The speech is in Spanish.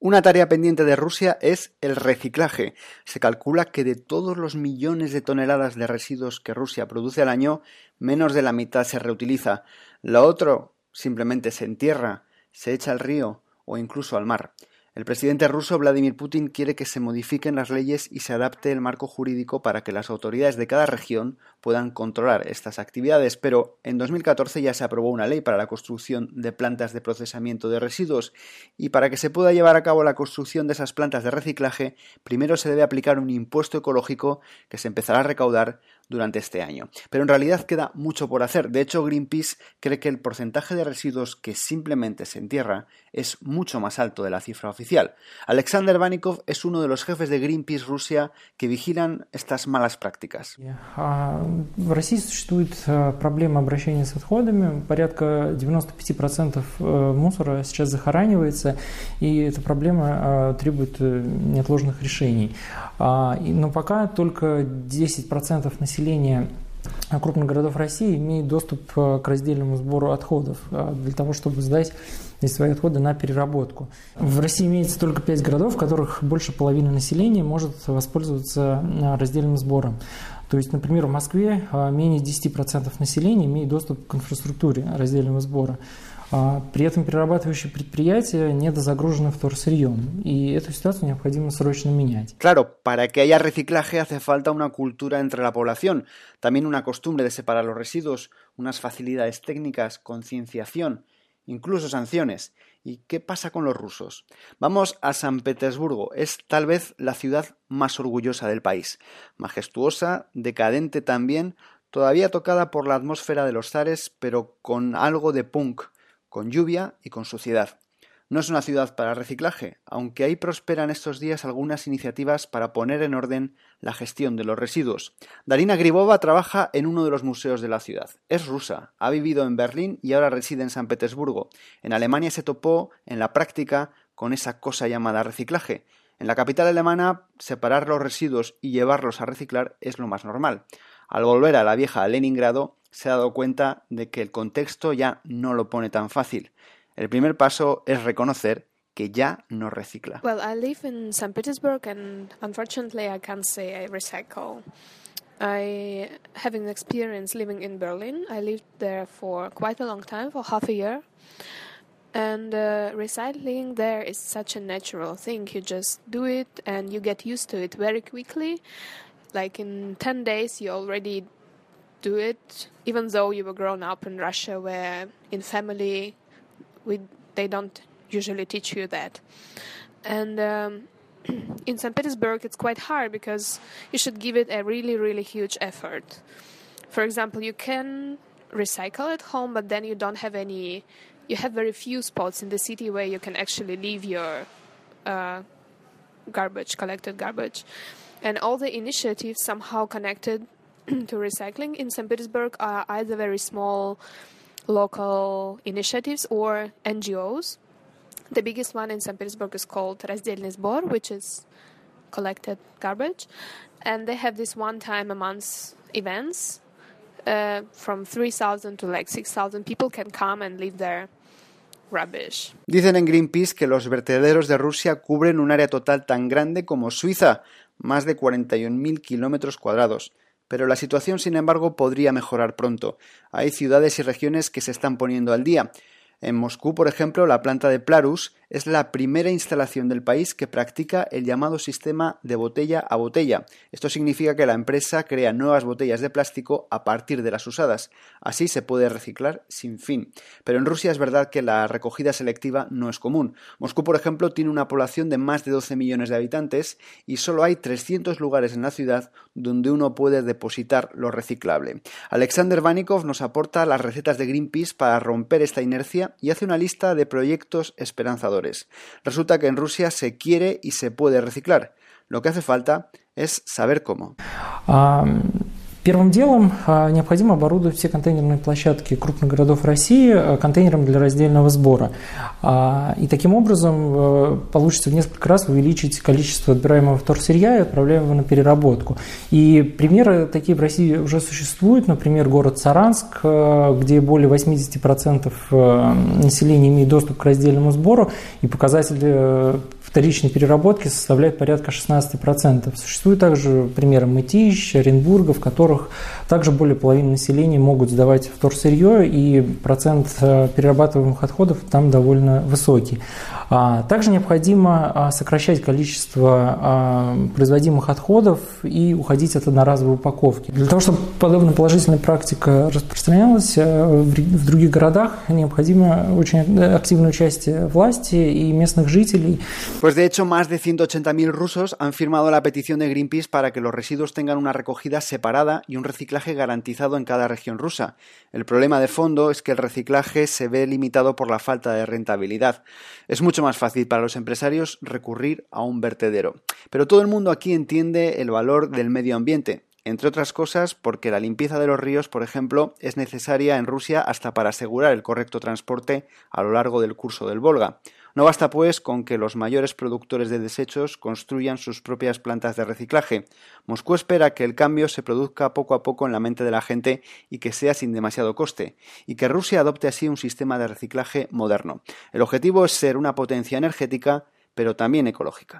Una tarea pendiente de Rusia es el reciclaje. Se calcula que de todos los millones de toneladas de residuos que Rusia produce al año, menos de la mitad se reutiliza. Lo otro simplemente se entierra, se echa al río o incluso al mar. El presidente ruso Vladimir Putin quiere que se modifiquen las leyes y se adapte el marco jurídico para que las autoridades de cada región puedan controlar estas actividades, pero en 2014 ya se aprobó una ley para la construcción de plantas de procesamiento de residuos. Y para que se pueda llevar a cabo la construcción de esas plantas de reciclaje, primero se debe aplicar un impuesto ecológico que se empezará a recaudar durante este año. Pero en realidad queda mucho por hacer. De hecho, Greenpeace cree que el porcentaje de residuos que simplemente se entierra es mucho más alto de la cifra oficial. Alexander Vanikov es uno de los jefes de Greenpeace Rusia que vigilan estas malas prácticas. В России существует проблема обращения с отходами. Порядка 95% мусора сейчас захоранивается, и эта проблема требует неотложных решений. Но пока только 10% населения населения крупных городов России имеет доступ к раздельному сбору отходов для того, чтобы сдать свои отходы на переработку. В России имеется только 5 городов, в которых больше половины населения может воспользоваться раздельным сбором. То есть, например, в Москве менее 10% населения имеет доступ к инфраструктуре раздельного сбора. При этом перерабатывающие предприятия недозагружены вторсырьем, y эту ситуацию необходимо срочно менять. Claro, para que haya reciclaje hace falta una cultura entre la población, también una costumbre de separar los residuos, unas facilidades técnicas, concienciación, incluso sanciones. ¿Y qué pasa con los rusos? Vamos a San Petersburgo, es tal vez la ciudad más orgullosa del país, majestuosa, decadente también, todavía tocada por la atmósfera de los zares, pero con algo de punk, con lluvia y con suciedad. No es una ciudad para reciclaje, aunque ahí prosperan estos días algunas iniciativas para poner en orden la gestión de los residuos. Darina Gribova trabaja en uno de los museos de la ciudad. Es rusa, ha vivido en Berlín y ahora reside en San Petersburgo. En Alemania se topó en la práctica con esa cosa llamada reciclaje. En la capital alemana, separar los residuos y llevarlos a reciclar es lo más normal. Al volver a la vieja Leningrado, se ha dado cuenta de que el contexto ya no lo pone tan fácil. El primer paso es reconocer que ya no recicla. Well, I live in St. Petersburg and unfortunately I can't say I recycle. I having experience living in Berlin. I lived there for quite a long time, for half a year. And uh, recycling there is such a natural thing. You just do it and you get used to it very quickly. Like in 10 days, you already do it, even though you were grown up in Russia, where in family we they don't usually teach you that. And um, in St. Petersburg, it's quite hard because you should give it a really, really huge effort. For example, you can recycle at home, but then you don't have any. You have very few spots in the city where you can actually leave your uh, garbage, collected garbage, and all the initiatives somehow connected to recycling in St. Petersburg are either very small local initiatives or NGOs. The biggest one in St. Petersburg is called Раздельный сбор, which is collected garbage. And they have this one time a month events. Uh, from 3,000 to like 6,000 people can come and leave their rubbish. Dicen en Greenpeace que los vertederos de Rusia cubren un área total tan grande como Suiza, más de 41.000 kilómetros cuadrados. Pero la situación, sin embargo, podría mejorar pronto. Hay ciudades y regiones que se están poniendo al día. En Moscú, por ejemplo, la planta de Plarus es la primera instalación del país que practica el llamado sistema de botella a botella. Esto significa que la empresa crea nuevas botellas de plástico a partir de las usadas. Así se puede reciclar sin fin. Pero en Rusia es verdad que la recogida selectiva no es común. Moscú, por ejemplo, tiene una población de más de 12 millones de habitantes y solo hay 300 lugares en la ciudad donde uno puede depositar lo reciclable. Alexander Vanikov nos aporta las recetas de Greenpeace para romper esta inercia y hace una lista de proyectos esperanzadores. Resulta que en Rusia se quiere y se puede reciclar. Lo que hace falta es saber cómo. Первым делом необходимо оборудовать все контейнерные площадки крупных городов России контейнером для раздельного сбора. И таким образом получится в несколько раз увеличить количество отбираемого вторсырья и отправляемого на переработку. И примеры такие в России уже существуют. Например, город Саранск, где более 80% населения имеет доступ к раздельному сбору, и показатели вторичной переработки составляет порядка 16%. Существуют также примеры Мытищ, Оренбурга, в которых также более половины населения могут сдавать вторсырье, и процент э, перерабатываемых отходов там довольно высокий. А, также необходимо а, сокращать количество а, производимых отходов и уходить от одноразовой упаковки. Для того, чтобы подобная положительная практика распространялась э, в других городах, необходимо очень активное участие власти и местных жителей. Pues de hecho, más de 180.000 rusos han firmado la petición de Greenpeace para que los residuos tengan una recogida separada y un reciclaje garantizado en cada región rusa. El problema de fondo es que el reciclaje se ve limitado por la falta de rentabilidad. Es mucho más fácil para los empresarios recurrir a un vertedero. Pero todo el mundo aquí entiende el valor del medio ambiente, entre otras cosas porque la limpieza de los ríos, por ejemplo, es necesaria en Rusia hasta para asegurar el correcto transporte a lo largo del curso del Volga. No basta, pues, con que los mayores productores de desechos construyan sus propias plantas de reciclaje. Moscú espera que el cambio se produzca poco a poco en la mente de la gente y que sea sin demasiado coste, y que Rusia adopte así un sistema de reciclaje moderno. El objetivo es ser una potencia energética, pero también ecológica.